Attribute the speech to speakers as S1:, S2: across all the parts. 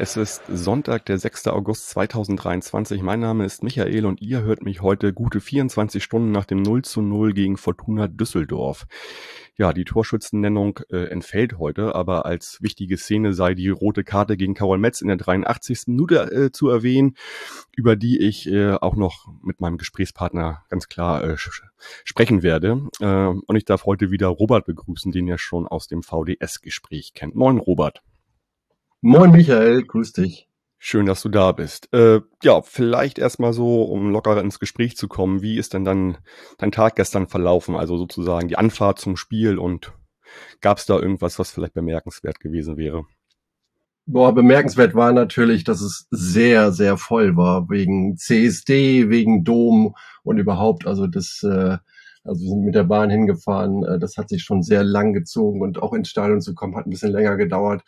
S1: es ist Sonntag, der 6. August 2023. Mein Name ist Michael und ihr hört mich heute gute 24 Stunden nach dem 0 zu 0 gegen Fortuna Düsseldorf. Ja, die Torschützennennung äh, entfällt heute, aber als wichtige Szene sei die rote Karte gegen Karol Metz in der 83. Minute äh, zu erwähnen, über die ich äh, auch noch mit meinem Gesprächspartner ganz klar äh, sprechen werde. Äh, und ich darf heute wieder Robert begrüßen, den ihr schon aus dem VDS-Gespräch kennt. Moin, Robert.
S2: Moin Michael, grüß dich.
S1: Schön, dass du da bist. Äh, ja, vielleicht erstmal so, um lockerer ins Gespräch zu kommen. Wie ist denn dann dein Tag gestern verlaufen? Also sozusagen die Anfahrt zum Spiel und gab es da irgendwas, was vielleicht bemerkenswert gewesen wäre?
S2: Boah, bemerkenswert war natürlich, dass es sehr, sehr voll war, wegen CSD, wegen Dom und überhaupt, also das, äh, also wir sind mit der Bahn hingefahren, äh, das hat sich schon sehr lang gezogen und auch ins Stadion zu kommen, hat ein bisschen länger gedauert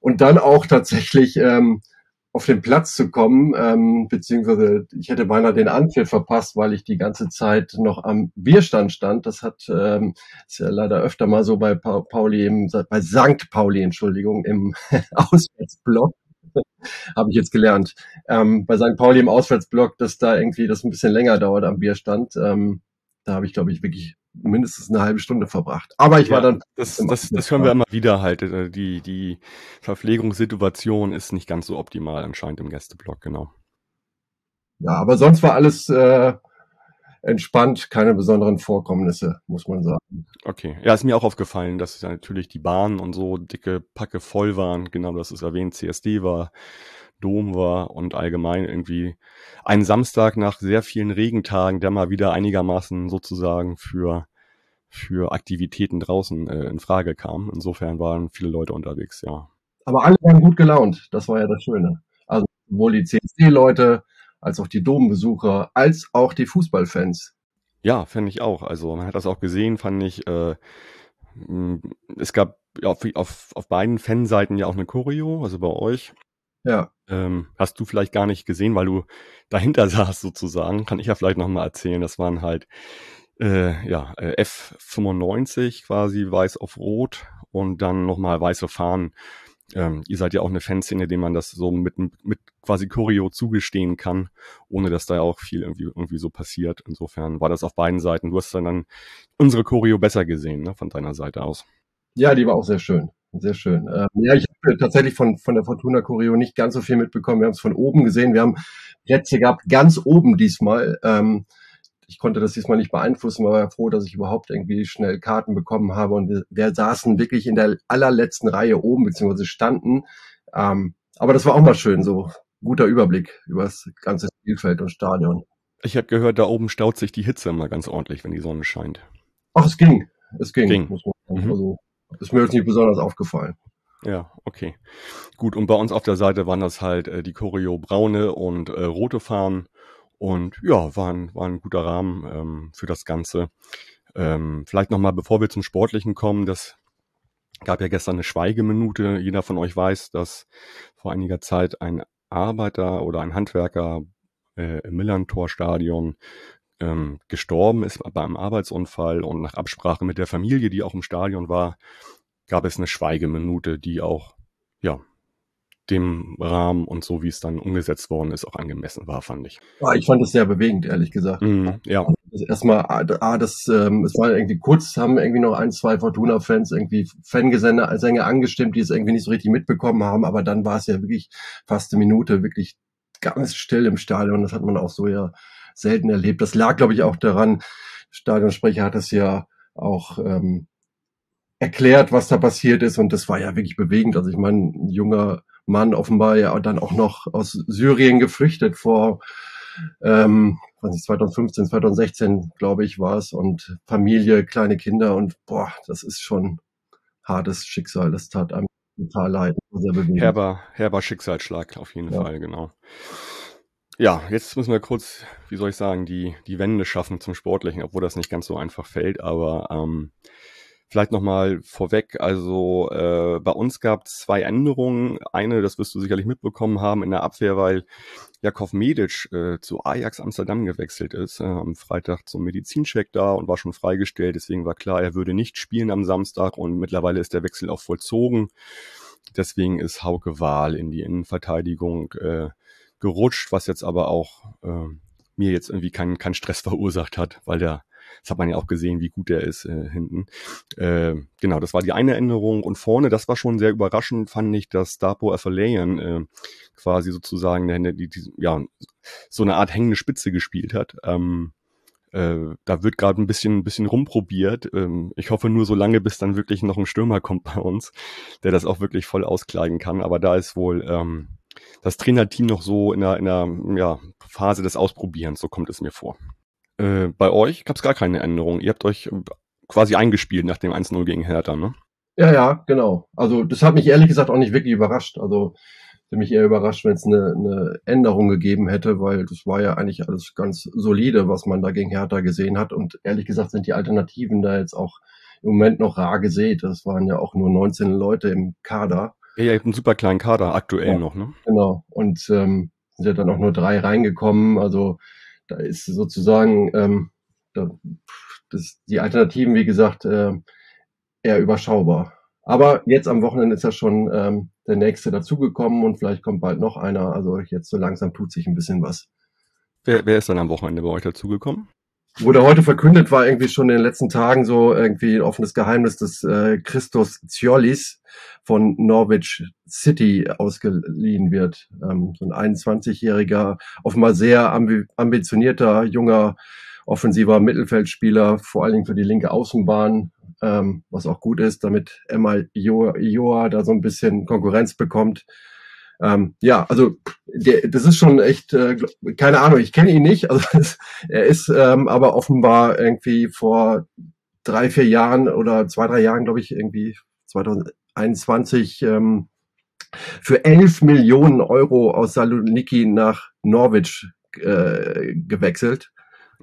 S2: und dann auch tatsächlich ähm, auf den Platz zu kommen, ähm, beziehungsweise ich hätte beinahe den Anpfiff verpasst, weil ich die ganze Zeit noch am Bierstand stand. Das hat ähm, ist ja leider öfter mal so bei pa Pauli im, bei St. Pauli, Entschuldigung, im Auswärtsblock. habe ich jetzt gelernt. Ähm, bei St. Pauli im Auswärtsblock, dass da irgendwie das ein bisschen länger dauert am Bierstand. Ähm, da habe ich, glaube ich, wirklich mindestens eine halbe Stunde verbracht. Aber ich ja, war dann.
S1: Das, das, das hören wir immer wieder halt. Äh, die, die Verpflegungssituation ist nicht ganz so optimal anscheinend im Gästeblock, genau.
S2: Ja, aber sonst war alles äh, entspannt, keine besonderen Vorkommnisse, muss man sagen.
S1: Okay. Ja, ist mir auch aufgefallen, dass natürlich die Bahnen und so dicke Packe voll waren. Genau, das ist erwähnt, CSD war Dom war und allgemein irgendwie ein Samstag nach sehr vielen Regentagen, der mal wieder einigermaßen sozusagen für für Aktivitäten draußen äh, in Frage kam. Insofern waren viele Leute unterwegs, ja.
S2: Aber alle waren gut gelaunt, das war ja das Schöne. Also sowohl die CSD-Leute, als auch die Dombesucher, als auch die Fußballfans.
S1: Ja, finde ich auch. Also man hat das auch gesehen, fand ich. Äh, es gab ja, auf, auf, auf beiden Fanseiten ja auch eine Choreo, also bei euch.
S2: Ja.
S1: Ähm, hast du vielleicht gar nicht gesehen, weil du dahinter saßt sozusagen. Kann ich ja vielleicht nochmal erzählen. Das waren halt äh, ja, äh, F95 quasi weiß auf rot und dann nochmal weiße Fahnen. Ähm, ihr seid ja auch eine Fanszene, dem man das so mit, mit quasi Choreo zugestehen kann, ohne dass da ja auch viel irgendwie, irgendwie so passiert. Insofern war das auf beiden Seiten. Du hast dann, dann unsere Choreo besser gesehen, ne, von deiner Seite aus.
S2: Ja, die war auch sehr schön. Sehr schön. Ähm, ja, ich habe tatsächlich von, von der Fortuna Choreo nicht ganz so viel mitbekommen. Wir haben es von oben gesehen. Wir haben Plätze gehabt, ganz oben diesmal. Ähm, ich konnte das diesmal nicht beeinflussen, aber war froh, dass ich überhaupt irgendwie schnell Karten bekommen habe. Und wir, wir saßen wirklich in der allerletzten Reihe oben, beziehungsweise standen. Ähm, aber das war auch mal schön, so guter Überblick über das ganze Spielfeld und Stadion.
S1: Ich habe gehört, da oben staut sich die Hitze immer ganz ordentlich, wenn die Sonne scheint.
S2: Ach, es ging. Es ging. ging. Mhm. Also ist mir jetzt nicht besonders aufgefallen.
S1: Ja, okay. Gut, und bei uns auf der Seite waren das halt äh, die Choreo braune und äh, rote Fahnen. Und ja, war ein, war ein guter Rahmen ähm, für das Ganze. Ähm, vielleicht nochmal, bevor wir zum Sportlichen kommen, das gab ja gestern eine Schweigeminute. Jeder von euch weiß, dass vor einiger Zeit ein Arbeiter oder ein Handwerker äh, im Millantor-Stadion ähm, gestorben ist bei einem Arbeitsunfall und nach Absprache mit der Familie, die auch im Stadion war, gab es eine Schweigeminute, die auch ja dem Rahmen und so wie es dann umgesetzt worden ist, auch angemessen war, fand ich.
S2: Ja, ich fand es sehr bewegend, ehrlich gesagt.
S1: Mm, ja.
S2: Also erstmal, ah, das, ähm, es war irgendwie kurz, haben irgendwie noch ein, zwei Fortuna-Fans irgendwie Fangesänge Sänger angestimmt, die es irgendwie nicht so richtig mitbekommen haben, aber dann war es ja wirklich fast eine Minute, wirklich ganz still im Stadion. Das hat man auch so ja selten erlebt. Das lag, glaube ich, auch daran, Stadionsprecher hat es ja auch ähm, erklärt, was da passiert ist. Und das war ja wirklich bewegend. Also ich meine, ein junger Mann offenbar ja dann auch noch aus Syrien geflüchtet vor ähm, 2015, 2016, glaube ich, war es. Und Familie, kleine Kinder und boah, das ist schon hartes Schicksal. Das tat einem total leid.
S1: Sehr bewegend. Herber, herber Schicksalsschlag auf jeden ja. Fall, genau. Ja, jetzt müssen wir kurz, wie soll ich sagen, die, die Wende schaffen zum Sportlichen, obwohl das nicht ganz so einfach fällt, aber ähm, vielleicht nochmal vorweg, also äh, bei uns gab es zwei Änderungen. Eine, das wirst du sicherlich mitbekommen haben in der Abwehr, weil Jakov Medic äh, zu Ajax Amsterdam gewechselt ist, äh, am Freitag zum Medizincheck da und war schon freigestellt. Deswegen war klar, er würde nicht spielen am Samstag und mittlerweile ist der Wechsel auch vollzogen. Deswegen ist Hauke Wahl in die Innenverteidigung äh, gerutscht, was jetzt aber auch äh, mir jetzt irgendwie keinen keinen Stress verursacht hat, weil der das hat man ja auch gesehen, wie gut der ist äh, hinten. Äh, genau, das war die eine Änderung. Und vorne, das war schon sehr überraschend, fand ich, dass Dapo Afalayan äh, quasi sozusagen die, die, die, ja, so eine Art hängende Spitze gespielt hat. Ähm, äh, da wird gerade ein bisschen, ein bisschen rumprobiert. Ähm, ich hoffe nur so lange, bis dann wirklich noch ein Stürmer kommt bei uns, der das auch wirklich voll auskleiden kann. Aber da ist wohl ähm, das Trainerteam noch so in einer, in einer ja, Phase des Ausprobierens, so kommt es mir vor. Äh, bei euch gab es gar keine Änderung. Ihr habt euch äh, quasi eingespielt nach dem 1-0 gegen Hertha, ne?
S2: Ja, ja, genau. Also das hat mich ehrlich gesagt auch nicht wirklich überrascht. Also hätte mich eher überrascht, wenn es eine, eine Änderung gegeben hätte, weil das war ja eigentlich alles ganz solide, was man da gegen Hertha gesehen hat. Und ehrlich gesagt sind die Alternativen da jetzt auch im Moment noch rar gesät. Das waren ja auch nur 19 Leute im Kader.
S1: Ja, ihr habt einen super kleinen Kader aktuell ja, noch, ne?
S2: Genau. Und ähm, sind ja dann auch nur drei reingekommen. Also da ist sozusagen ähm, da, das, die Alternativen, wie gesagt, äh, eher überschaubar. Aber jetzt am Wochenende ist ja schon ähm, der nächste dazugekommen und vielleicht kommt bald noch einer. Also jetzt so langsam tut sich ein bisschen was.
S1: Wer, wer ist dann am Wochenende bei euch dazugekommen?
S2: Wurde heute verkündet, war irgendwie schon in den letzten Tagen so irgendwie ein offenes Geheimnis, dass äh, Christos Ziolis von Norwich City ausgeliehen wird. Ähm, so ein 21-jähriger, offenbar sehr ambi ambitionierter, junger, offensiver Mittelfeldspieler, vor allen Dingen für die linke Außenbahn, ähm, was auch gut ist, damit Emma Ioa, Ioa da so ein bisschen Konkurrenz bekommt. Ähm, ja, also der, das ist schon echt, äh, keine Ahnung, ich kenne ihn nicht. Also er ist ähm, aber offenbar irgendwie vor drei, vier Jahren oder zwei, drei Jahren, glaube ich, irgendwie 2021 ähm, für elf Millionen Euro aus Saloniki nach Norwich äh, gewechselt.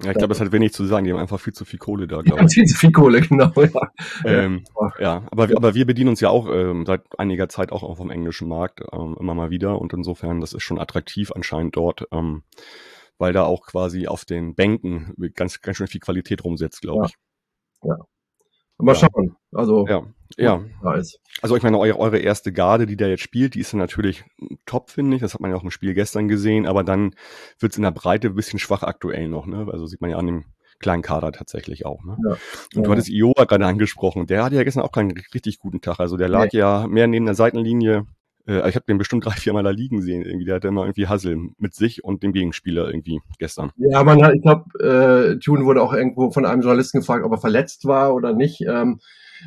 S1: Ja, ich glaube, das hat wenig zu sagen. Die haben einfach viel zu viel Kohle da, glaube
S2: ich. viel zu viel Kohle, genau. Ja,
S1: ähm, ja aber, aber wir bedienen uns ja auch ähm, seit einiger Zeit auch auf dem englischen Markt ähm, immer mal wieder. Und insofern, das ist schon attraktiv anscheinend dort, ähm, weil da auch quasi auf den Bänken ganz, ganz schön viel Qualität rumsetzt, glaube
S2: ja.
S1: ich.
S2: Ja. Mal schauen. Also,
S1: ja. Ja. Also ich meine, eure, eure erste Garde, die da jetzt spielt, die ist dann natürlich top, finde ich. Das hat man ja auch im Spiel gestern gesehen, aber dann wird es in der Breite ein bisschen schwach aktuell noch, ne? Also sieht man ja an dem kleinen Kader tatsächlich auch. Ne? Ja. Und du hattest Iowa gerade angesprochen. Der hatte ja gestern auch keinen richtig guten Tag. Also der lag nee. ja mehr neben der Seitenlinie. Äh, ich habe den bestimmt drei, vier Mal da liegen sehen. Irgendwie, der hatte immer irgendwie Hassel mit sich und dem Gegenspieler irgendwie gestern.
S2: Ja, man hat, ich glaube, äh, Tune wurde auch irgendwo von einem Journalisten gefragt, ob er verletzt war oder nicht. Ähm,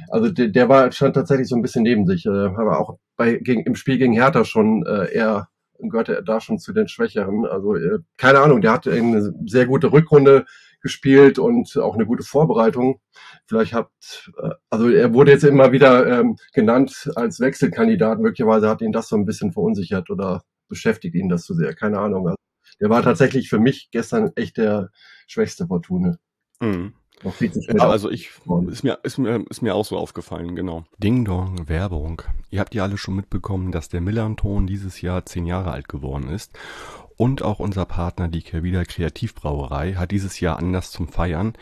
S2: also der, der war stand tatsächlich so ein bisschen neben sich. Äh, aber auch bei gegen, im Spiel gegen Hertha schon äh, eher gehörte er da schon zu den Schwächeren. Also äh, keine Ahnung, der hatte eine sehr gute Rückrunde gespielt und auch eine gute Vorbereitung. Vielleicht habt, äh, also er wurde jetzt immer wieder ähm, genannt als Wechselkandidat. Möglicherweise hat ihn das so ein bisschen verunsichert oder beschäftigt ihn das zu sehr. Keine Ahnung. Also, der war tatsächlich für mich gestern echt der schwächste Fortune.
S1: Mhm. Ja, also ich ist mir, ist mir ist mir auch so aufgefallen, genau. Ding Dong Werbung. Ihr habt ja alle schon mitbekommen, dass der Millanton dieses Jahr zehn Jahre alt geworden ist und auch unser Partner, die Kervida Kreativbrauerei, hat dieses Jahr Anlass zum Feiern,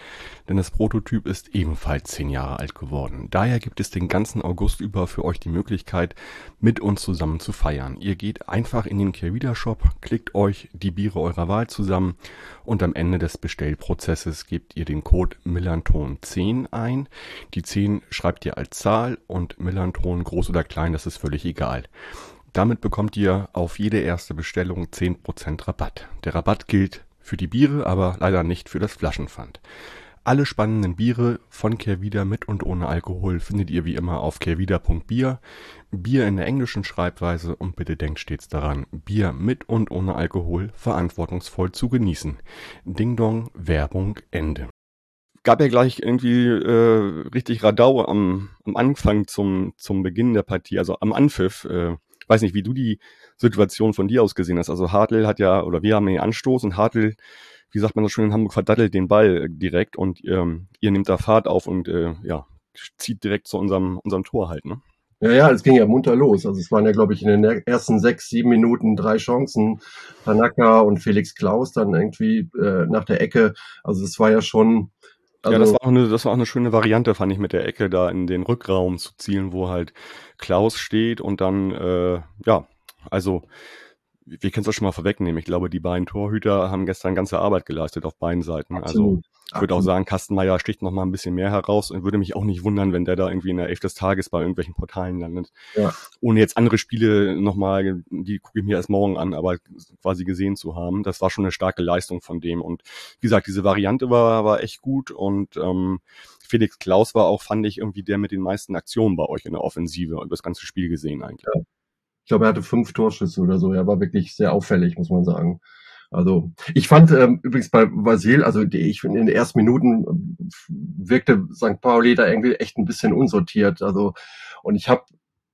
S1: denn das Prototyp ist ebenfalls zehn Jahre alt geworden. Daher gibt es den ganzen August über für euch die Möglichkeit, mit uns zusammen zu feiern. Ihr geht einfach in den Kervida Shop, klickt euch die Biere eurer Wahl zusammen und am Ende des Bestellprozesses gebt ihr den Code Millanton10 ein. Die 10 schreibt ihr als Zahl und Millanton groß oder klein, das ist völlig egal. Damit bekommt ihr auf jede erste Bestellung 10% Rabatt. Der Rabatt gilt für die Biere, aber leider nicht für das Flaschenpfand. Alle spannenden Biere von Kehrwieder mit und ohne Alkohol findet ihr wie immer auf kehrwieder.bier. Bier in der englischen Schreibweise und bitte denkt stets daran, Bier mit und ohne Alkohol verantwortungsvoll zu genießen. Ding Dong, Werbung, Ende. Gab ja gleich irgendwie äh, richtig Radau am, am Anfang zum, zum Beginn der Partie, also am Anpfiff. Äh, weiß nicht, wie du die Situation von dir aus gesehen hast. Also Hartl hat ja, oder wir haben den Anstoß und Hartl, wie sagt man das schon in Hamburg, verdattelt den Ball direkt und ähm, ihr nehmt da Fahrt auf und äh, ja, zieht direkt zu unserem, unserem Tor halt, ne?
S2: Ja, ja, es ging ja munter los. Also es waren ja, glaube ich, in den ersten sechs, sieben Minuten drei Chancen. Tanaka und Felix Klaus dann irgendwie äh, nach der Ecke. Also es war ja schon.
S1: Also ja, das war, auch eine, das war auch eine schöne Variante, fand ich, mit der Ecke da in den Rückraum zu zielen, wo halt Klaus steht und dann, äh, ja, also wir können es auch schon mal vorwegnehmen. Ich glaube, die beiden Torhüter haben gestern ganze Arbeit geleistet auf beiden Seiten. Also Absolut. Also ich würde auch sagen, Kastenmeier sticht noch mal ein bisschen mehr heraus und würde mich auch nicht wundern, wenn der da irgendwie in der Elf des Tages bei irgendwelchen Portalen landet. Ja. Ohne jetzt andere Spiele nochmal, die gucke ich mir erst morgen an, aber quasi gesehen zu haben. Das war schon eine starke Leistung von dem. Und wie gesagt, diese Variante war, war echt gut und ähm, Felix Klaus war auch, fand ich, irgendwie der mit den meisten Aktionen bei euch in der Offensive und das ganze Spiel gesehen eigentlich. Ja.
S2: Ich glaube, er hatte fünf Torschüsse oder so. Er war wirklich sehr auffällig, muss man sagen. Also ich fand ähm, übrigens bei Vasil, also die, ich finde in den ersten Minuten äh, wirkte St. Pauli da irgendwie echt ein bisschen unsortiert. Also und ich habe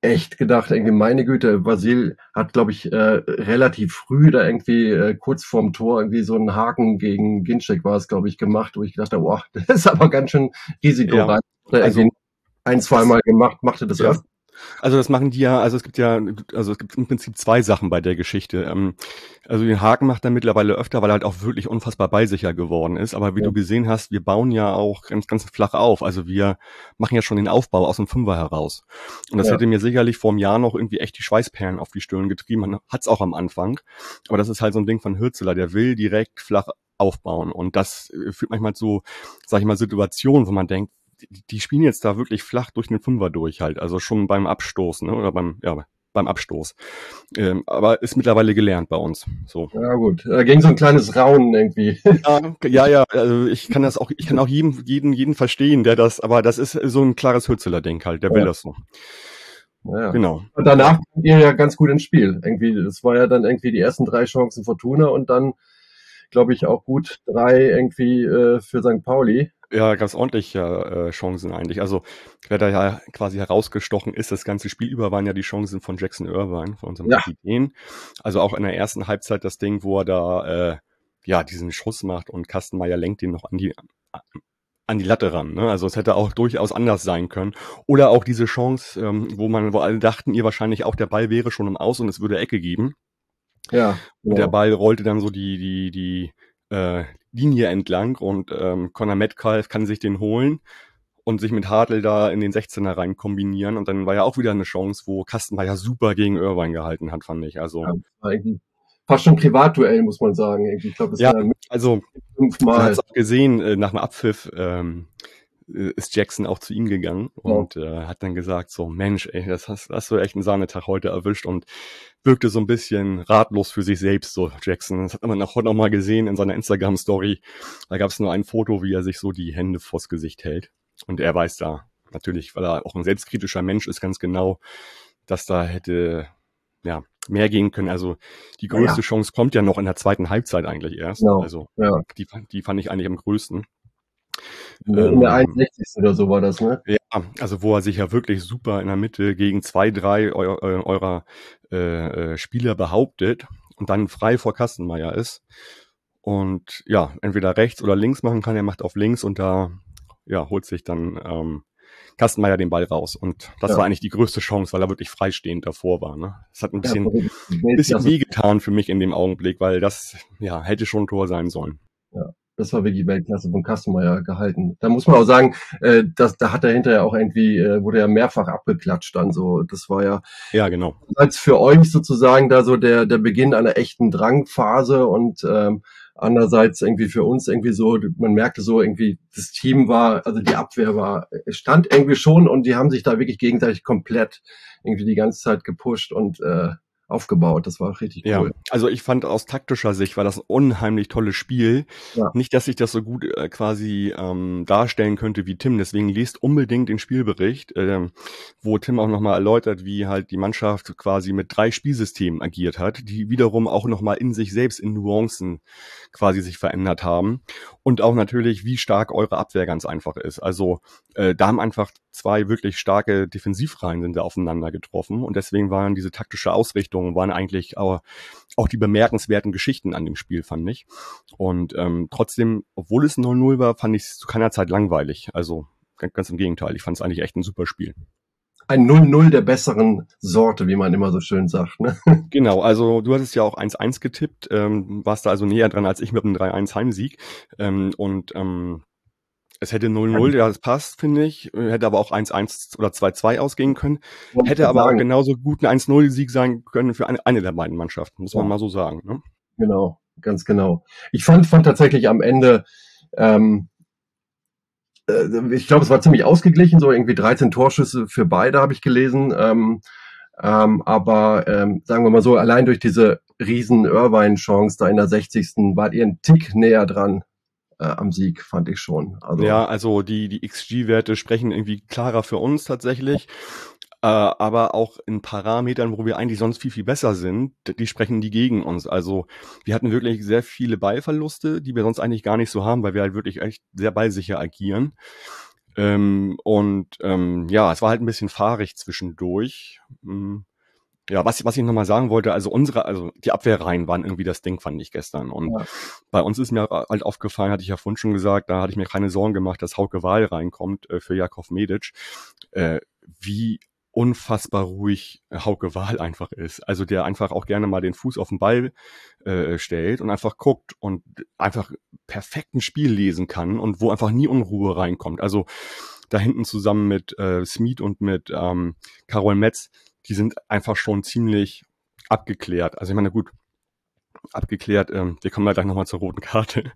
S2: echt gedacht, irgendwie meine Güte, Vasil hat, glaube ich, äh, relativ früh da irgendwie äh, kurz vorm Tor irgendwie so einen Haken gegen Ginczek war es, glaube ich, gemacht, wo ich gedacht habe, boah, das ist aber ganz schön risikoreich. Ja. Also, ein, zweimal gemacht, machte das ja. öfter
S1: also das machen die ja, also es gibt ja, also es gibt im Prinzip zwei Sachen bei der Geschichte. Ähm, also den Haken macht er mittlerweile öfter, weil er halt auch wirklich unfassbar beisicher geworden ist. Aber wie ja. du gesehen hast, wir bauen ja auch ganz, ganz flach auf. Also wir machen ja schon den Aufbau aus dem Fünfer heraus. Und das ja. hätte mir sicherlich vor einem Jahr noch irgendwie echt die Schweißperlen auf die Stirn getrieben. Man hat es auch am Anfang. Aber das ist halt so ein Ding von Hürzeler, der will direkt flach aufbauen. Und das äh, führt manchmal zu, sag ich mal, Situationen, wo man denkt, die spielen jetzt da wirklich flach durch den Fünfer durch halt, also schon beim Abstoß, ne? Oder beim, ja, beim Abstoß. Ähm, aber ist mittlerweile gelernt bei uns. So.
S2: Ja gut, da ging so ein kleines Raunen irgendwie.
S1: Ja, ja, ja, also ich kann das auch, ich kann auch jeden, jeden, jeden verstehen, der das, aber das ist so ein klares Hürzeler-Denk halt, der ja. will das so.
S2: Ja. Genau. Und danach kommt ihr ja ganz gut ins Spiel. Irgendwie, das war ja dann irgendwie die ersten drei Chancen Fortuna und dann, glaube ich, auch gut drei irgendwie äh, für St. Pauli.
S1: Ja, ganz ordentliche äh, Chancen eigentlich. Also, wer da ja quasi herausgestochen ist, das ganze Spiel über waren ja die Chancen von Jackson Irvine, von unserem ja. Kapitän. Also auch in der ersten Halbzeit das Ding, wo er da äh, ja diesen Schuss macht und Kastenmeier lenkt ihn noch an die an die Latte ran. Ne? Also es hätte auch durchaus anders sein können. Oder auch diese Chance, ähm, wo man, wo alle dachten, ihr wahrscheinlich auch der Ball wäre schon im Aus und es würde Ecke geben. Ja. Und ja. der Ball rollte dann so die, die, die äh, Linie entlang und ähm, Conor Metcalf kann sich den holen und sich mit Hartl da in den 16er rein kombinieren und dann war ja auch wieder eine Chance, wo Kastenmeier super gegen Irvine gehalten hat, fand ich. Also ja,
S2: fast schon Privatduell, muss man sagen. Ich glaube, das
S1: ja, also fünfmal. Man hat auch gesehen, äh, nach dem Abpfiff ähm, äh, ist Jackson auch zu ihm gegangen und äh, hat dann gesagt, so Mensch, ey, das hast, hast du echt einen Sahnetag heute erwischt und wirkte so ein bisschen ratlos für sich selbst, so Jackson. Das hat man auch heute noch mal gesehen in seiner Instagram-Story. Da gab es nur ein Foto, wie er sich so die Hände vors Gesicht hält. Und er weiß da natürlich, weil er auch ein selbstkritischer Mensch ist, ganz genau, dass da hätte ja mehr gehen können. Also die größte ja. Chance kommt ja noch in der zweiten Halbzeit eigentlich erst. Genau. Also ja. die, die fand ich eigentlich am größten.
S2: In der 61. Ähm, oder so war das, ne?
S1: Ja, also wo er sich ja wirklich super in der Mitte gegen zwei, drei eu eurer äh, äh, Spieler behauptet und dann frei vor Kastenmeier ist. Und ja, entweder rechts oder links machen kann, er macht auf links und da ja, holt sich dann ähm, Kastenmeier den Ball raus. Und das ja. war eigentlich die größte Chance, weil er wirklich freistehend davor war. Ne? Das hat ein bisschen, ja, bisschen wehgetan für mich in dem Augenblick, weil das ja hätte schon ein Tor sein sollen.
S2: Ja. Das war wirklich Weltklasse von Kastenmeier gehalten. Da muss man auch sagen, äh, dass, da hat er hinterher auch irgendwie, äh, wurde ja mehrfach abgeklatscht dann so. Das war ja,
S1: ja genau.
S2: Als für euch sozusagen da so der, der Beginn einer echten Drangphase und ähm, andererseits irgendwie für uns irgendwie so, man merkte so irgendwie, das Team war, also die Abwehr war, stand irgendwie schon und die haben sich da wirklich gegenseitig komplett irgendwie die ganze Zeit gepusht und äh, aufgebaut. Das war richtig
S1: ja, cool. Also ich fand aus taktischer Sicht war das ein unheimlich tolles Spiel. Ja. Nicht, dass ich das so gut äh, quasi ähm, darstellen könnte wie Tim. Deswegen liest unbedingt den Spielbericht, ähm, wo Tim auch nochmal erläutert, wie halt die Mannschaft quasi mit drei Spielsystemen agiert hat, die wiederum auch nochmal in sich selbst in Nuancen quasi sich verändert haben. Und auch natürlich, wie stark eure Abwehr ganz einfach ist. Also äh, da haben einfach zwei wirklich starke Defensivreihen sind da aufeinander getroffen und deswegen waren diese taktische Ausrichtungen waren eigentlich auch, auch die bemerkenswerten Geschichten an dem Spiel, fand ich. Und ähm, trotzdem, obwohl es 0-0 war, fand ich es zu keiner Zeit langweilig. Also ganz, ganz im Gegenteil, ich fand es eigentlich echt ein super Spiel.
S2: Ein 0-0 der besseren Sorte, wie man immer so schön sagt. Ne?
S1: Genau, also du hattest ja auch 1-1 getippt, ähm, warst da also näher dran als ich mit einem 3-1 Heimsieg. Ähm, und ähm, es hätte 0-0, ja, das passt, finde ich. Hätte aber auch 1-1 oder 2-2 ausgehen können. Hätte aber auch genauso gut ein 1-0-Sieg sein können für eine, eine der beiden Mannschaften, muss man mal so sagen. Ne?
S2: Genau, ganz genau. Ich fand, fand tatsächlich am Ende, ähm, äh, ich glaube, es war ziemlich ausgeglichen, so irgendwie 13 Torschüsse für beide, habe ich gelesen. Ähm, ähm, aber ähm, sagen wir mal so, allein durch diese riesen Irvine-Chance da in der 60. wart ihr einen Tick näher dran äh, am Sieg, fand ich schon.
S1: Also, ja, also die, die XG-Werte sprechen irgendwie klarer für uns tatsächlich. Äh, aber auch in Parametern, wo wir eigentlich sonst viel, viel besser sind, die sprechen die gegen uns. Also wir hatten wirklich sehr viele Ballverluste, die wir sonst eigentlich gar nicht so haben, weil wir halt wirklich echt sehr ballsicher agieren. Ähm, und ähm, ja, es war halt ein bisschen fahrig zwischendurch. Hm. Ja, was, was ich nochmal sagen wollte, also unsere, also die Abwehrreihen waren irgendwie das Ding, fand ich gestern. Und ja. bei uns ist mir halt aufgefallen, hatte ich ja vorhin schon gesagt, da hatte ich mir keine Sorgen gemacht, dass Hauke Wahl reinkommt äh, für Jakov Medic. Äh, wie unfassbar ruhig Hauke Wahl einfach ist. Also der einfach auch gerne mal den Fuß auf den Ball äh, stellt und einfach guckt und einfach perfekt ein Spiel lesen kann und wo einfach nie Unruhe reinkommt. Also da hinten zusammen mit äh, Smith und mit ähm, Carol Metz, die sind einfach schon ziemlich abgeklärt. Also ich meine, gut, abgeklärt, ähm, wir kommen ja gleich nochmal zur roten Karte.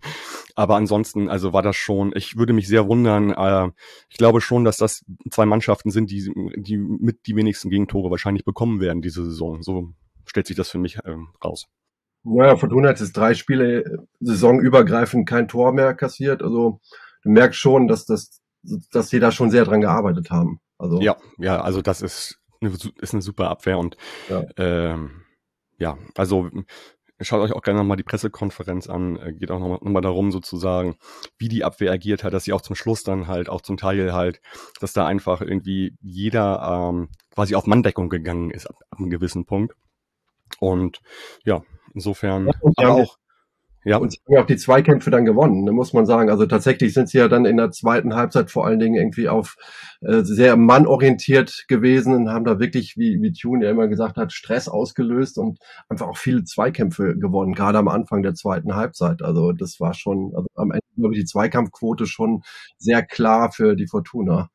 S1: Aber ansonsten, also war das schon, ich würde mich sehr wundern, äh, ich glaube schon, dass das zwei Mannschaften sind, die, die mit die wenigsten Gegentore wahrscheinlich bekommen werden diese Saison. So stellt sich das für mich ähm, raus.
S2: Ja, Fortuna hat jetzt drei Spiele äh, saisonübergreifend kein Tor mehr kassiert. Also du merkst schon, dass das, dass die da schon sehr dran gearbeitet haben. Also
S1: ja, ja, also das ist eine, ist eine super Abwehr und ja, ähm, ja also Schaut euch auch gerne nochmal die Pressekonferenz an. Äh, geht auch nochmal noch mal darum, sozusagen, wie die Abwehr agiert hat, dass sie auch zum Schluss dann halt, auch zum Teil halt, dass da einfach irgendwie jeder ähm, quasi auf Manndeckung gegangen ist ab, ab einem gewissen Punkt. Und ja, insofern, ja, aber auch
S2: ja. Und sie haben ja auch die Zweikämpfe dann gewonnen, ne, muss man sagen. Also tatsächlich sind sie ja dann in der zweiten Halbzeit vor allen Dingen irgendwie auf äh, sehr mannorientiert gewesen und haben da wirklich, wie, wie Tune ja immer gesagt hat, Stress ausgelöst und einfach auch viele Zweikämpfe gewonnen, gerade am Anfang der zweiten Halbzeit. Also das war schon, also am Ende glaube ich die Zweikampfquote schon sehr klar für die Fortuna.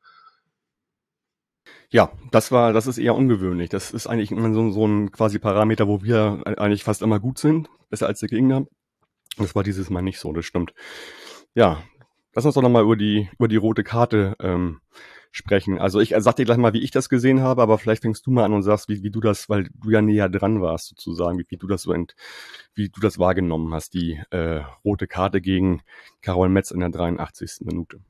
S1: Ja, das war, das ist eher ungewöhnlich. Das ist eigentlich immer so, so ein quasi Parameter, wo wir eigentlich fast immer gut sind, besser als der Gegner. Das war dieses Mal nicht so, das stimmt. Ja, lass uns doch nochmal über die, über die rote Karte ähm, sprechen. Also ich sag dir gleich mal, wie ich das gesehen habe, aber vielleicht fängst du mal an und sagst, wie, wie du das, weil du ja näher dran warst sozusagen, wie, wie du das so ent, wie du das wahrgenommen hast, die äh, rote Karte gegen Carol Metz in der 83. Minute.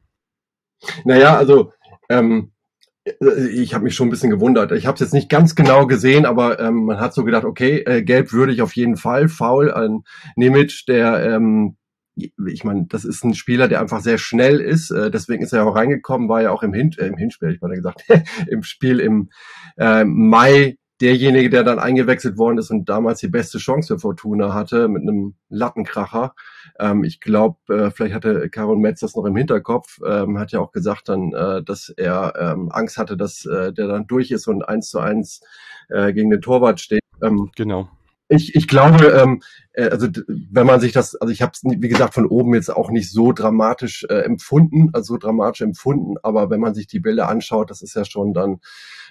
S2: Naja, also ähm, ich habe mich schon ein bisschen gewundert. Ich habe es jetzt nicht ganz genau gesehen, aber ähm, man hat so gedacht, okay, äh, gelb würde ich auf jeden Fall, faul an Nimic, der ähm, ich meine, das ist ein Spieler, der einfach sehr schnell ist. Äh, deswegen ist er auch reingekommen, war ja auch im, Hin äh, im Hinspiel, ich meine gesagt, im Spiel im äh, Mai derjenige, der dann eingewechselt worden ist und damals die beste Chance für Fortuna hatte mit einem Lattenkracher. Ähm, ich glaube, äh, vielleicht hatte Carol Metz das noch im Hinterkopf, ähm, hat ja auch gesagt dann, äh, dass er ähm, Angst hatte, dass äh, der dann durch ist und eins zu eins äh, gegen den Torwart steht.
S1: Ähm, genau.
S2: Ich, ich glaube, ähm, äh, also wenn man sich das, also ich habe es wie gesagt von oben jetzt auch nicht so dramatisch äh, empfunden, also so dramatisch empfunden, aber wenn man sich die Bilder anschaut, das ist ja schon dann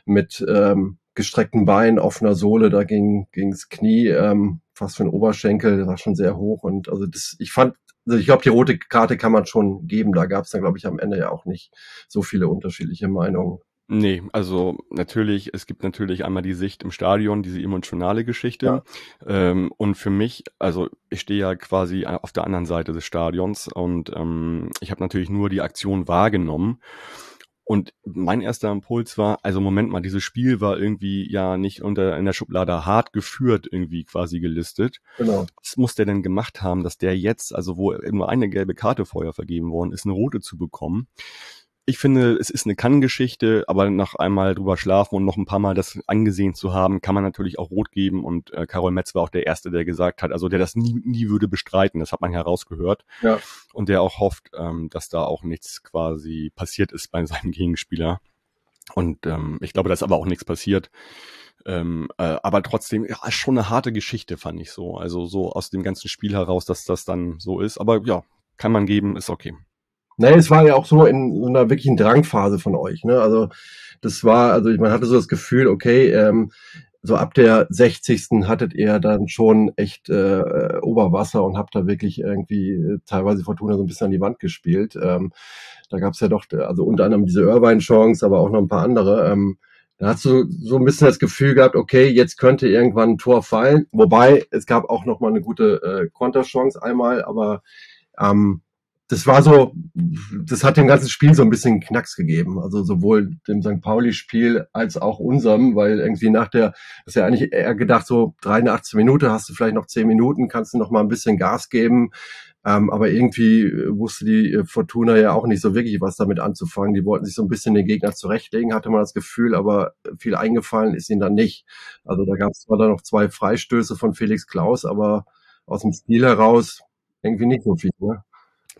S2: mit ähm, gestreckten Bein, offener Sohle, da ging ging's Knie, ähm, fast für den Oberschenkel, das war schon sehr hoch und also das, ich fand, also ich glaube, die rote Karte kann man schon geben. Da gab es dann, glaube ich, am Ende ja auch nicht so viele unterschiedliche Meinungen.
S1: Nee, also natürlich, es gibt natürlich einmal die Sicht im Stadion, diese emotionale Geschichte. Ja. Ähm, und für mich, also ich stehe ja quasi auf der anderen Seite des Stadions und ähm, ich habe natürlich nur die Aktion wahrgenommen. Und mein erster Impuls war, also Moment mal, dieses Spiel war irgendwie ja nicht unter in der Schublade hart geführt irgendwie quasi gelistet. Genau. Was muss der denn gemacht haben, dass der jetzt, also wo nur eine gelbe Karte vorher vergeben worden ist, eine rote zu bekommen? Ich finde, es ist eine Kann-Geschichte, aber nach einmal drüber schlafen und noch ein paar Mal das angesehen zu haben, kann man natürlich auch rot geben. Und äh, Karol Metz war auch der Erste, der gesagt hat, also der das nie, nie würde bestreiten. Das hat man herausgehört. Ja. Und der auch hofft, ähm, dass da auch nichts quasi passiert ist bei seinem Gegenspieler. Und ähm, ich glaube, da ist aber auch nichts passiert. Ähm, äh, aber trotzdem, ja, schon eine harte Geschichte, fand ich so. Also so aus dem ganzen Spiel heraus, dass das dann so ist. Aber ja, kann man geben, ist okay.
S2: Nee, es war ja auch so in so einer wirklichen Drangphase von euch. Ne? Also das war, also man hatte so das Gefühl, okay, ähm, so ab der 60. hattet ihr dann schon echt äh, Oberwasser und habt da wirklich irgendwie äh, teilweise Fortuna so ein bisschen an die Wand gespielt. Ähm, da gab's ja doch, also unter anderem diese Irvine-Chance, aber auch noch ein paar andere. Ähm, da hast du so ein bisschen das Gefühl gehabt, okay, jetzt könnte irgendwann ein Tor fallen. Wobei, es gab auch noch mal eine gute äh, Konterchance einmal, aber ähm, das war so, das hat dem ganzen Spiel so ein bisschen Knacks gegeben. Also sowohl dem St. Pauli-Spiel als auch unserem, weil irgendwie nach der, das ist ja eigentlich eher gedacht, so 83 Minuten hast du vielleicht noch 10 Minuten, kannst du noch mal ein bisschen Gas geben. Ähm, aber irgendwie wusste die äh, Fortuna ja auch nicht so wirklich, was damit anzufangen. Die wollten sich so ein bisschen den Gegner zurechtlegen, hatte man das Gefühl, aber viel eingefallen ist ihnen dann nicht. Also da gab es zwar dann noch zwei Freistöße von Felix Klaus, aber aus dem Stil heraus irgendwie nicht so viel. Ne?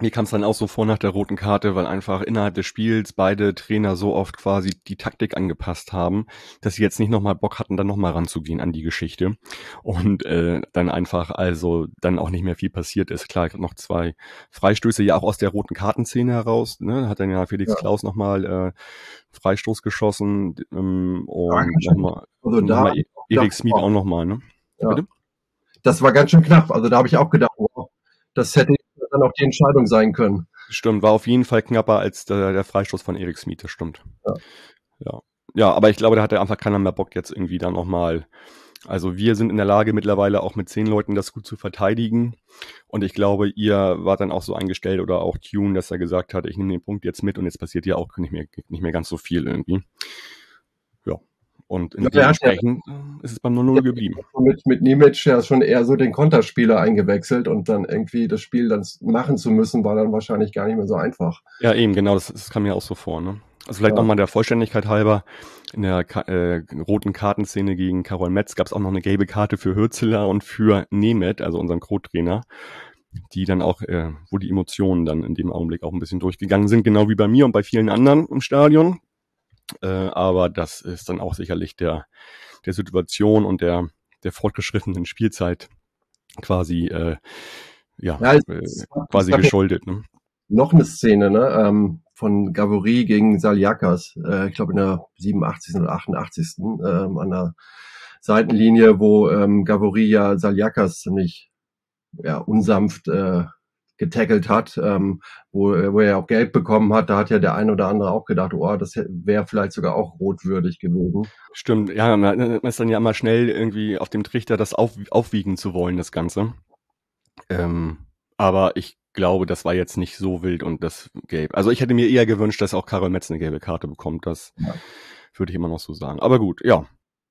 S1: Mir kam es dann auch so vor nach der roten Karte, weil einfach innerhalb des Spiels beide Trainer so oft quasi die Taktik angepasst haben, dass sie jetzt nicht nochmal Bock hatten, dann nochmal ranzugehen an die Geschichte. Und äh, dann einfach also dann auch nicht mehr viel passiert ist. Klar, noch zwei Freistöße, ja auch aus der roten Kartenszene heraus. Ne? Hat dann ja Felix ja. Klaus nochmal äh, Freistoß geschossen ähm, und nochmal also noch Erik Smith auch nochmal. Ne?
S2: Ja. Das war ganz schön knapp. Also da habe ich auch gedacht, wow, das hätte dann auch die Entscheidung sein können.
S1: Stimmt, war auf jeden Fall knapper als der, der Freistoß von Erik Smith, das stimmt. Ja. ja. Ja, aber ich glaube, da hatte einfach keiner mehr Bock jetzt irgendwie da nochmal. Also wir sind in der Lage mittlerweile auch mit zehn Leuten das gut zu verteidigen. Und ich glaube, ihr wart dann auch so eingestellt oder auch Tune, dass er gesagt hat, ich nehme den Punkt jetzt mit und jetzt passiert ja auch nicht mehr, nicht mehr ganz so viel irgendwie. Und ja, dementsprechend ja, ist es beim 0-0 geblieben.
S2: Mit, mit Nimic ja schon eher so den Konterspieler eingewechselt und dann irgendwie das Spiel dann machen zu müssen, war dann wahrscheinlich gar nicht mehr so einfach.
S1: Ja, eben, genau, das, das kam mir auch so vor. Ne? Also vielleicht ja. nochmal der Vollständigkeit halber, in der äh, roten Kartenszene gegen Karol Metz gab es auch noch eine gelbe Karte für Hürzeler und für Nemeth, also unseren Co-Trainer, die dann auch, äh, wo die Emotionen dann in dem Augenblick auch ein bisschen durchgegangen sind, genau wie bei mir und bei vielen anderen im Stadion. Äh, aber das ist dann auch sicherlich der, der Situation und der, der fortgeschrittenen Spielzeit quasi, äh, ja, ja äh, quasi geschuldet. Ne?
S2: Noch eine Szene, ne? Ähm, von Gavory gegen Saliakas, äh, ich glaube in der 87. oder 88. Ähm, an der Seitenlinie, wo ähm, Gavory ja Saliakas ziemlich ja, unsanft äh, getackelt hat, ähm, wo, wo er auch Geld bekommen hat, da hat ja der ein oder andere auch gedacht, oh, das wäre vielleicht sogar auch rotwürdig gewesen.
S1: Stimmt, ja, man ist dann ja immer schnell irgendwie auf dem Trichter, das auf, aufwiegen zu wollen, das Ganze. Ähm, aber ich glaube, das war jetzt nicht so wild und das gelb. Also ich hätte mir eher gewünscht, dass auch Karol Metz eine gelbe Karte bekommt. Das ja. würde ich immer noch so sagen. Aber gut, ja.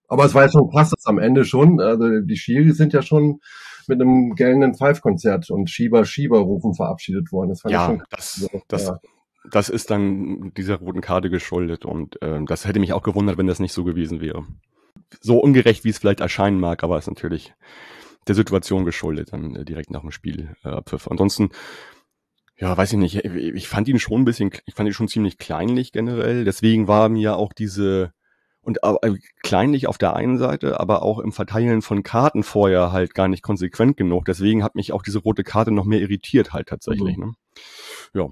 S2: Aber es war ja schon krass, dass am Ende schon, also die Schiri sind ja schon mit einem gellenden Five-Konzert und Schieber Schieber rufen verabschiedet worden.
S1: Das ja, schon, das, so, das, ja. das ist dann dieser roten Karte geschuldet und äh, das hätte mich auch gewundert, wenn das nicht so gewesen wäre. So ungerecht, wie es vielleicht erscheinen mag, aber ist natürlich der Situation geschuldet, dann äh, direkt nach dem Spiel äh, Abpfiff. Ansonsten, ja, weiß ich nicht, ich fand ihn schon ein bisschen, ich fand ihn schon ziemlich kleinlich generell, deswegen war mir auch diese und äh, kleinlich auf der einen Seite, aber auch im Verteilen von Karten vorher halt gar nicht konsequent genug. Deswegen hat mich auch diese rote Karte noch mehr irritiert halt tatsächlich. Mhm. Ne? Ja.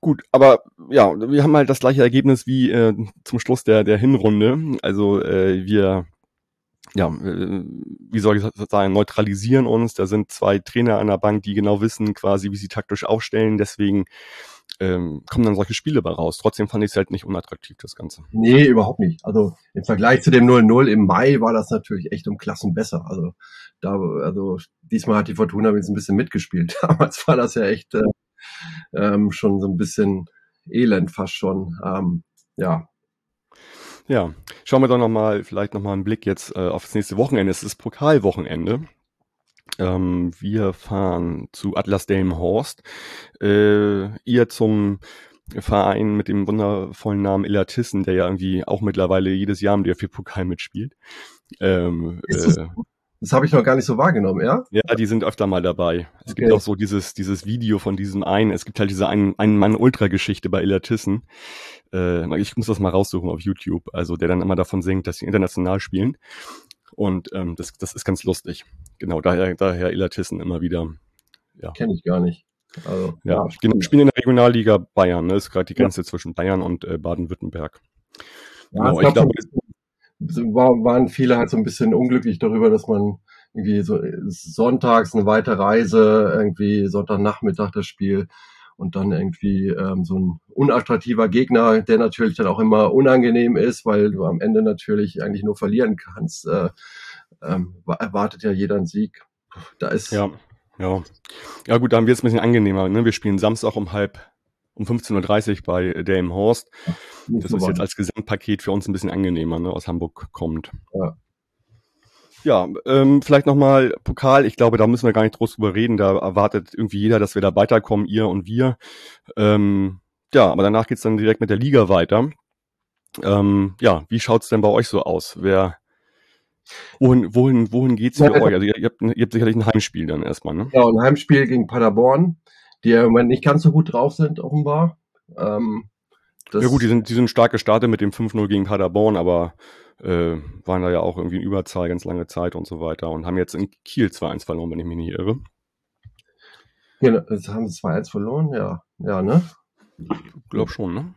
S1: Gut, aber ja, wir haben halt das gleiche Ergebnis wie äh, zum Schluss der, der Hinrunde. Also äh, wir, ja, äh, wie soll ich sagen, neutralisieren uns. Da sind zwei Trainer an der Bank, die genau wissen quasi, wie sie taktisch aufstellen. Deswegen ähm, kommen dann solche Spiele bei raus. Trotzdem fand ich es halt nicht unattraktiv, das Ganze.
S2: Nee, überhaupt nicht. Also im Vergleich zu dem 0-0 im Mai war das natürlich echt um Klassen besser. Also da, also diesmal hat die Fortuna jetzt ein bisschen mitgespielt. Damals war das ja echt äh, ähm, schon so ein bisschen elend fast schon. Ähm, ja,
S1: ja, schauen wir doch nochmal, vielleicht nochmal einen Blick jetzt äh, auf das nächste Wochenende. Es ist Pokalwochenende. Ähm, wir fahren zu Atlas Delmenhorst. Äh, ihr zum Verein mit dem wundervollen Namen Illertissen, der ja irgendwie auch mittlerweile jedes Jahr im DFB-Pokal mitspielt. Ähm, äh,
S2: Das habe ich noch gar nicht so wahrgenommen, ja?
S1: Ja, die sind öfter mal dabei. Es okay. gibt auch so dieses, dieses Video von diesem einen, es gibt halt diese einen, einen Mann-Ultra-Geschichte bei Illertissen. Äh, ich muss das mal raussuchen auf YouTube, also der dann immer davon singt, dass sie international spielen. Und ähm, das, das ist ganz lustig. Genau, daher, daher Illertissen immer wieder.
S2: Ja. Kenne ich gar nicht.
S1: Also, ja, ja genau, spielen in der Regionalliga Bayern, ne? Das ist gerade die Grenze ja. zwischen Bayern und äh, Baden-Württemberg.
S2: Ja, genau, ich glaube, war, waren viele halt so ein bisschen unglücklich darüber, dass man irgendwie so sonntags eine weite Reise, irgendwie Sonntagnachmittag das Spiel und dann irgendwie ähm, so ein unattraktiver Gegner, der natürlich dann auch immer unangenehm ist, weil du am Ende natürlich eigentlich nur verlieren kannst, äh, ähm, erwartet ja jeder einen Sieg.
S1: Da ist ja, ja. Ja gut, dann wird es ein bisschen angenehmer. Ne? Wir spielen Samstag um halb um 15.30 Uhr bei Dame Horst. Das ist jetzt als Gesamtpaket für uns ein bisschen angenehmer, ne, aus Hamburg kommt. Ja. Ja, ähm, vielleicht nochmal Pokal. Ich glaube, da müssen wir gar nicht groß drüber reden. Da erwartet irgendwie jeder, dass wir da weiterkommen, ihr und wir. Ähm, ja, aber danach geht's dann direkt mit der Liga weiter. Ähm, ja, wie schaut's denn bei euch so aus? Wer, wohin, wohin, wohin geht's für ja, euch? Also ihr, ihr, habt, ihr habt sicherlich ein Heimspiel dann erstmal, ne?
S2: Ja, ein Heimspiel gegen Paderborn die ja im Moment nicht ganz so gut drauf sind, offenbar. Ähm,
S1: ja gut, die sind, die sind stark gestartet mit dem 5-0 gegen Paderborn, aber äh, waren da ja auch irgendwie in Überzahl ganz lange Zeit und so weiter und haben jetzt in Kiel 2-1 verloren, wenn ich mich nicht irre.
S2: Genau, jetzt haben sie 2-1 verloren, ja. Ja, ne?
S1: Ich glaube schon, ne?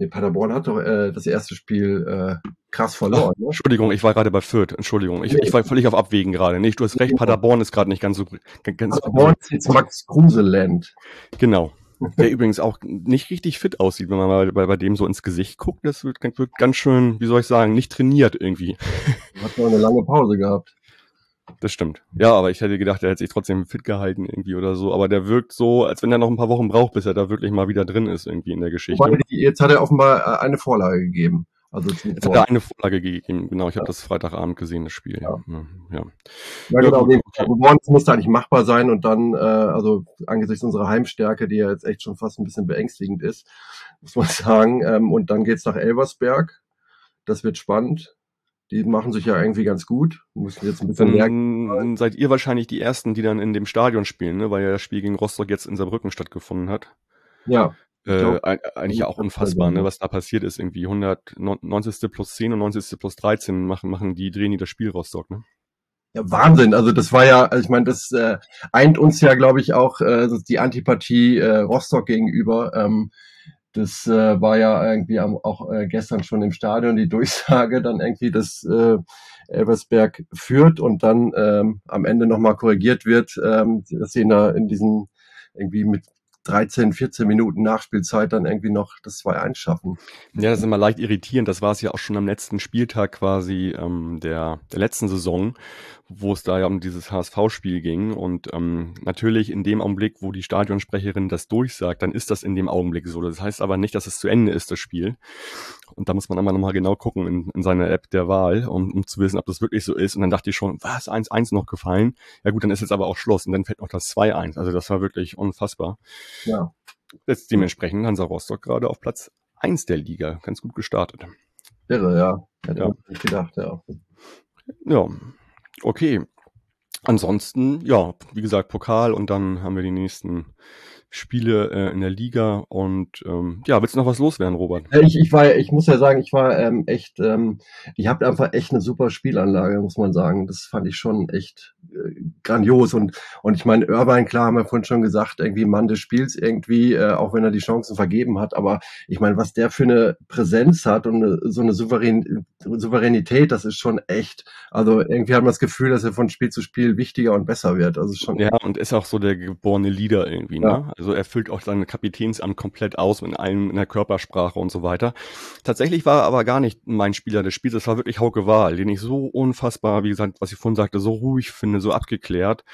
S2: Nee, Paderborn hat doch äh, das erste Spiel äh, krass verloren.
S1: Ach, ne? Entschuldigung, ich war gerade bei Fürth. Entschuldigung, ich, nee. ich war völlig auf Abwägen gerade. Nee, du hast recht, Paderborn ist gerade nicht ganz so. Ganz
S2: Paderborn ist jetzt Max Kruse-Land.
S1: Genau. Der übrigens auch nicht richtig fit aussieht, wenn man mal bei, bei dem so ins Gesicht guckt. Das wird, wird ganz schön, wie soll ich sagen, nicht trainiert irgendwie.
S2: Hat noch eine lange Pause gehabt.
S1: Das stimmt. Ja, aber ich hätte gedacht, er hätte sich trotzdem fit gehalten irgendwie oder so. Aber der wirkt so, als wenn er noch ein paar Wochen braucht, bis er da wirklich mal wieder drin ist irgendwie in der Geschichte. Wobei,
S2: jetzt hat er offenbar äh, eine Vorlage gegeben.
S1: Also jetzt hat er eine Vorlage gegeben. Genau, ich ja. habe das Freitagabend gesehen, das Spiel. Ja, ja.
S2: ja. ja genau. Okay. Es musste eigentlich machbar sein und dann, äh, also angesichts unserer Heimstärke, die ja jetzt echt schon fast ein bisschen beängstigend ist, muss man sagen. Ähm, und dann geht's nach Elversberg. Das wird spannend. Die machen sich ja irgendwie ganz gut. Müssen jetzt ein bisschen
S1: merken. Dann seid ihr wahrscheinlich die Ersten, die dann in dem Stadion spielen, ne? weil ja das Spiel gegen Rostock jetzt in Saarbrücken stattgefunden hat.
S2: Ja.
S1: Äh, glaub, eigentlich ja auch unfassbar, ne, was da passiert ist. Irgendwie 190. plus 10 und 90. plus 13 machen, machen die, drehen die das Spiel Rostock, ne?
S2: Ja, Wahnsinn. Also das war ja, also ich meine, das äh, eint uns ja, glaube ich, auch äh, die Antipathie äh, Rostock gegenüber. Ähm, das äh, war ja irgendwie am, auch äh, gestern schon im Stadion die Durchsage, dann irgendwie, dass äh, Elversberg führt und dann ähm, am Ende nochmal korrigiert wird, ähm, dass sie in, in diesen irgendwie mit 13, 14 Minuten Nachspielzeit dann irgendwie noch das 2-1 schaffen.
S1: Ja, das ist immer leicht irritierend. Das war es ja auch schon am letzten Spieltag quasi ähm, der, der letzten Saison, wo es da ja um dieses HSV-Spiel ging. Und ähm, natürlich in dem Augenblick, wo die Stadionsprecherin das durchsagt, dann ist das in dem Augenblick so. Das heißt aber nicht, dass es zu Ende ist, das Spiel. Und da muss man einmal nochmal genau gucken in, in seiner App der Wahl, um, um zu wissen, ob das wirklich so ist. Und dann dachte ich schon, was, 1-1 noch gefallen? Ja gut, dann ist jetzt aber auch Schluss. Und dann fällt noch das 2-1. Also das war wirklich unfassbar. Ja. Jetzt dementsprechend Hansa Rostock gerade auf Platz 1 der Liga. Ganz gut gestartet.
S2: Irre, ja. Hätte ja. nicht gedacht, ja.
S1: Ja, okay. Ansonsten, ja, wie gesagt, Pokal und dann haben wir die nächsten Spiele äh, in der Liga und ähm, ja, willst du noch was loswerden, Robert?
S2: Ich, ich war, ich muss ja sagen, ich war ähm, echt, ähm, ich habe einfach echt eine super Spielanlage, muss man sagen. Das fand ich schon echt äh, grandios und und ich meine, Irvine, klar, haben wir vorhin schon gesagt, irgendwie Mann des Spiels irgendwie, äh, auch wenn er die Chancen vergeben hat, aber ich meine, was der für eine Präsenz hat und eine, so eine Souverän Souveränität, das ist schon echt. Also irgendwie hat man das Gefühl, dass er von Spiel zu Spiel wichtiger und besser wird. Also schon.
S1: Ja, und ist auch so der geborene Leader irgendwie, ne? Ja. Also er füllt auch sein Kapitänsamt komplett aus mit allem in der Körpersprache und so weiter. Tatsächlich war er aber gar nicht mein Spieler des Spiels. Es war wirklich Hauke Wahl, den ich so unfassbar, wie gesagt, was ich vorhin sagte, so ruhig finde, so abgeklärt.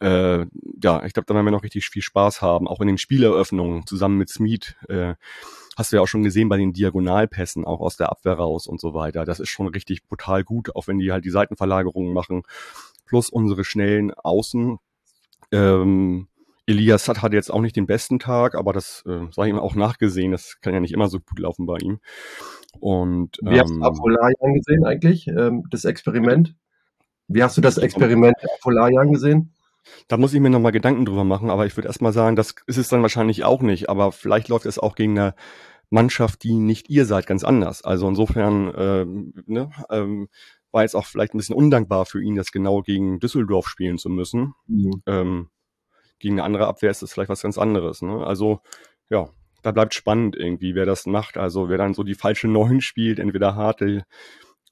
S1: Äh, ja, ich glaube, da werden wir noch richtig viel Spaß haben. Auch in den Spieleröffnungen zusammen mit Smith. Äh, hast du ja auch schon gesehen bei den Diagonalpässen, auch aus der Abwehr raus und so weiter. Das ist schon richtig brutal gut, auch wenn die halt die Seitenverlagerungen machen. Plus unsere schnellen Außen. Ähm, Elias hat, hat jetzt auch nicht den besten Tag, aber das äh, sei ihm auch nachgesehen. Das kann ja nicht immer so gut laufen bei ihm. Und,
S2: Wie ähm, hast du Apollari angesehen eigentlich, ähm, das Experiment? Wie hast du das Experiment Polarian gesehen?
S1: Da muss ich mir nochmal Gedanken drüber machen, aber ich würde erstmal sagen, das ist es dann wahrscheinlich auch nicht, aber vielleicht läuft es auch gegen eine Mannschaft, die nicht ihr seid, ganz anders. Also insofern ähm, ne, ähm, war jetzt auch vielleicht ein bisschen undankbar für ihn, das genau gegen Düsseldorf spielen zu müssen. Mhm. Ähm, gegen eine andere Abwehr ist das vielleicht was ganz anderes. Ne? Also ja, da bleibt spannend irgendwie, wer das macht. Also wer dann so die falsche Neun spielt, entweder Hartel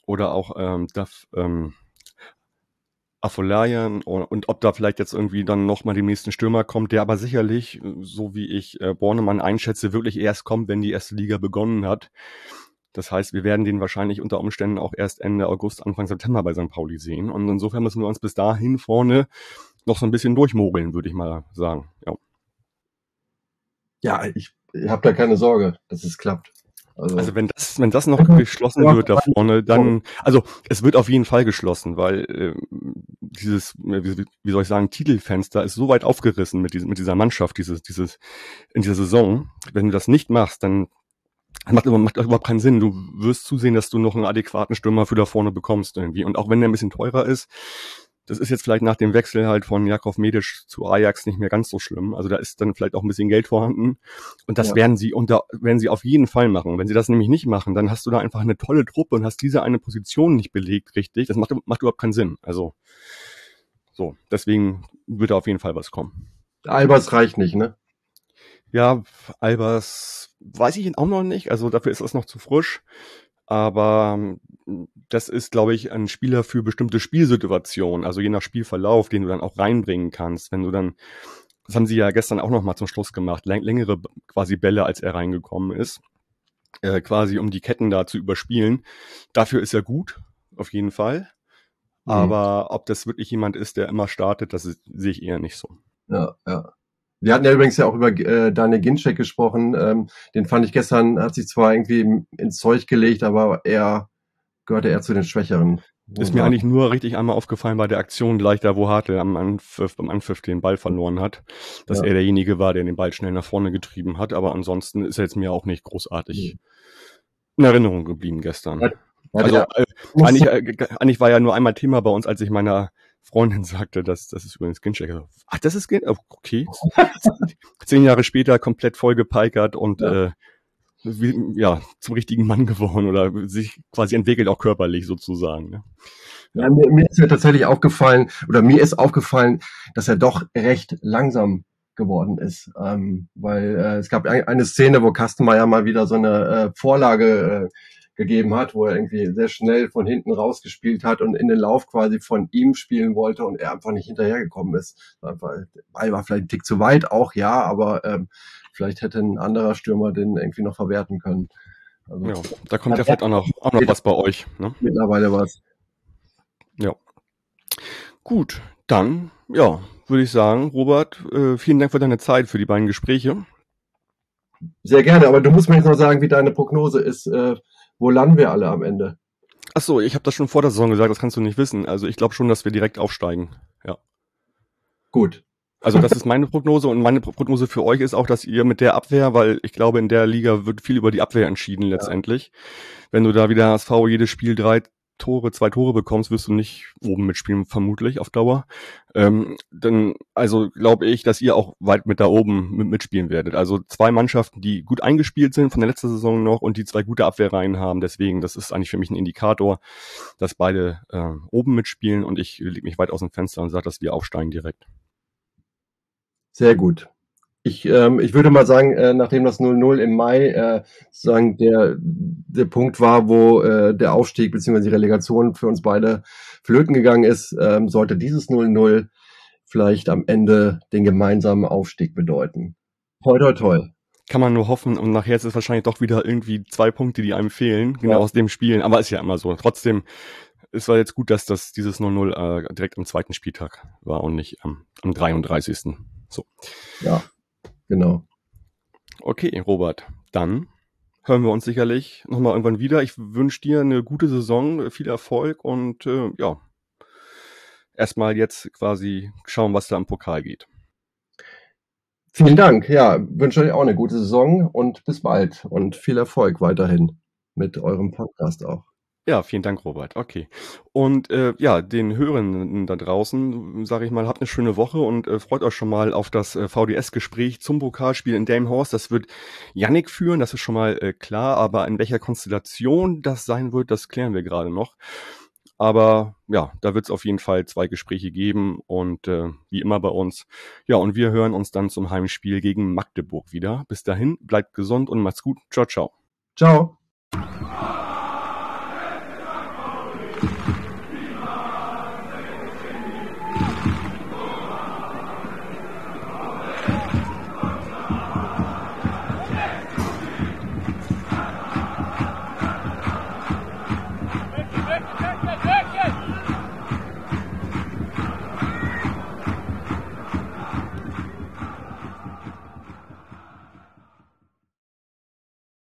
S1: oder auch ähm, Duff, ähm, Afolayan und, ob da vielleicht jetzt irgendwie dann nochmal den nächsten Stürmer kommt, der aber sicherlich, so wie ich äh, Bornemann einschätze, wirklich erst kommt, wenn die erste Liga begonnen hat. Das heißt, wir werden den wahrscheinlich unter Umständen auch erst Ende August, Anfang September bei St. Pauli sehen. Und insofern müssen wir uns bis dahin vorne noch so ein bisschen durchmogeln, würde ich mal sagen. Ja,
S2: ja ich habe da keine Sorge, dass es klappt.
S1: Also, also, wenn das, wenn das noch geschlossen wird da vorne, dann, also es wird auf jeden Fall geschlossen, weil äh, dieses, wie, wie soll ich sagen, Titelfenster ist so weit aufgerissen mit, diesem, mit dieser Mannschaft, dieses, dieses, in dieser Saison. Wenn du das nicht machst, dann macht, macht überhaupt keinen Sinn. Du wirst zusehen, dass du noch einen adäquaten Stürmer für da vorne bekommst irgendwie. Und auch wenn der ein bisschen teurer ist, das ist jetzt vielleicht nach dem Wechsel halt von Jakov Medisch zu Ajax nicht mehr ganz so schlimm. Also da ist dann vielleicht auch ein bisschen Geld vorhanden. Und das ja. werden sie unter, werden sie auf jeden Fall machen. Wenn sie das nämlich nicht machen, dann hast du da einfach eine tolle Truppe und hast diese eine Position nicht belegt, richtig. Das macht, macht überhaupt keinen Sinn. Also, so. Deswegen wird da auf jeden Fall was kommen.
S2: Albers reicht nicht, ne?
S1: Ja, Albers weiß ich ihn auch noch nicht. Also dafür ist es noch zu frisch. Aber das ist, glaube ich, ein Spieler für bestimmte Spielsituationen, also je nach Spielverlauf, den du dann auch reinbringen kannst. Wenn du dann, das haben sie ja gestern auch noch mal zum Schluss gemacht, längere quasi Bälle, als er reingekommen ist, äh, quasi um die Ketten da zu überspielen. Dafür ist er gut, auf jeden Fall. Mhm. Aber ob das wirklich jemand ist, der immer startet, das sehe ich eher nicht so.
S2: Ja, ja. Wir hatten ja übrigens ja auch über äh, Daniel Ginczek gesprochen. Ähm, den fand ich gestern, hat sich zwar irgendwie ins Zeug gelegt, aber er gehörte eher zu den Schwächeren.
S1: Ist mir eigentlich nur richtig einmal aufgefallen bei der Aktion gleich da, wo Hartl am Anpfiff, beim Anpfiff den Ball verloren hat, dass ja. er derjenige war, der den Ball schnell nach vorne getrieben hat. Aber ansonsten ist er jetzt mir auch nicht großartig in Erinnerung geblieben gestern. Ja, also äh, eigentlich, äh, eigentlich war ja nur einmal Thema bei uns, als ich meiner Freundin sagte, dass das ist übrigens Gincheck. Ach, das ist Gincheck? Oh, okay. Zehn Jahre später komplett vollgepeikert und ja. Äh, ja, zum richtigen Mann geworden oder sich quasi entwickelt auch körperlich sozusagen. Ne?
S2: Ja, mir, mir ist ja tatsächlich aufgefallen, oder mir ist aufgefallen, dass er doch recht langsam geworden ist. Ähm, weil äh, es gab eine Szene, wo Kastenmeier mal wieder so eine äh, Vorlage äh, gegeben hat, wo er irgendwie sehr schnell von hinten rausgespielt hat und in den Lauf quasi von ihm spielen wollte und er einfach nicht hinterhergekommen ist. Der Ball war vielleicht ein Tick zu weit, auch ja, aber ähm, vielleicht hätte ein anderer Stürmer den irgendwie noch verwerten können.
S1: Also, ja, da kommt ja vielleicht auch noch, auch noch was bei euch. Ne?
S2: Mittlerweile was.
S1: Ja. Gut, dann, ja, würde ich sagen, Robert, äh, vielen Dank für deine Zeit, für die beiden Gespräche.
S2: Sehr gerne, aber du musst mir jetzt noch sagen, wie deine Prognose ist äh, wo landen wir alle am Ende?
S1: Ach so, ich habe das schon vor der Saison gesagt, das kannst du nicht wissen. Also ich glaube schon, dass wir direkt aufsteigen. Ja.
S2: Gut.
S1: Also das ist meine Prognose und meine Prognose für euch ist auch, dass ihr mit der Abwehr, weil ich glaube, in der Liga wird viel über die Abwehr entschieden letztendlich. Ja. Wenn du da wieder HSV jedes Spiel drei Tore, zwei Tore bekommst, wirst du nicht oben mitspielen, vermutlich auf Dauer. Ähm, dann, also glaube ich, dass ihr auch weit mit da oben mit, mitspielen werdet. Also zwei Mannschaften, die gut eingespielt sind von der letzten Saison noch und die zwei gute Abwehrreihen haben. Deswegen, das ist eigentlich für mich ein Indikator, dass beide äh, oben mitspielen und ich lege mich weit aus dem Fenster und sage, dass wir aufsteigen direkt.
S2: Sehr gut. Ich, ähm, ich würde mal sagen, äh, nachdem das 0-0 im Mai äh, sagen der, der Punkt war, wo äh, der Aufstieg bzw. die Relegation für uns beide flöten gegangen ist, ähm, sollte dieses 0-0 vielleicht am Ende den gemeinsamen Aufstieg bedeuten. Toi, toi, toi.
S1: Kann man nur hoffen und nachher ist es wahrscheinlich doch wieder irgendwie zwei Punkte, die einem fehlen, genau ja. aus dem Spielen. Aber ist ja immer so. Trotzdem, es war jetzt gut, dass das dieses 0-0 äh, direkt am zweiten Spieltag war und nicht am, am 33. So.
S2: Ja. Genau.
S1: Okay, Robert, dann hören wir uns sicherlich nochmal irgendwann wieder. Ich wünsche dir eine gute Saison, viel Erfolg und äh, ja, erstmal jetzt quasi schauen, was da im Pokal geht.
S2: Vielen Dank. Ja, wünsche euch auch eine gute Saison und bis bald und viel Erfolg weiterhin mit eurem Podcast auch.
S1: Ja, vielen Dank, Robert. Okay. Und äh, ja, den Hörenden da draußen, sage ich mal, habt eine schöne Woche und äh, freut euch schon mal auf das äh, VDS-Gespräch zum Pokalspiel in Delmenhorst. Das wird Yannick führen, das ist schon mal äh, klar, aber in welcher Konstellation das sein wird, das klären wir gerade noch. Aber ja, da wird es auf jeden Fall zwei Gespräche geben und äh, wie immer bei uns. Ja, und wir hören uns dann zum Heimspiel gegen Magdeburg wieder. Bis dahin, bleibt gesund und macht's gut. Ciao, ciao.
S2: Ciao.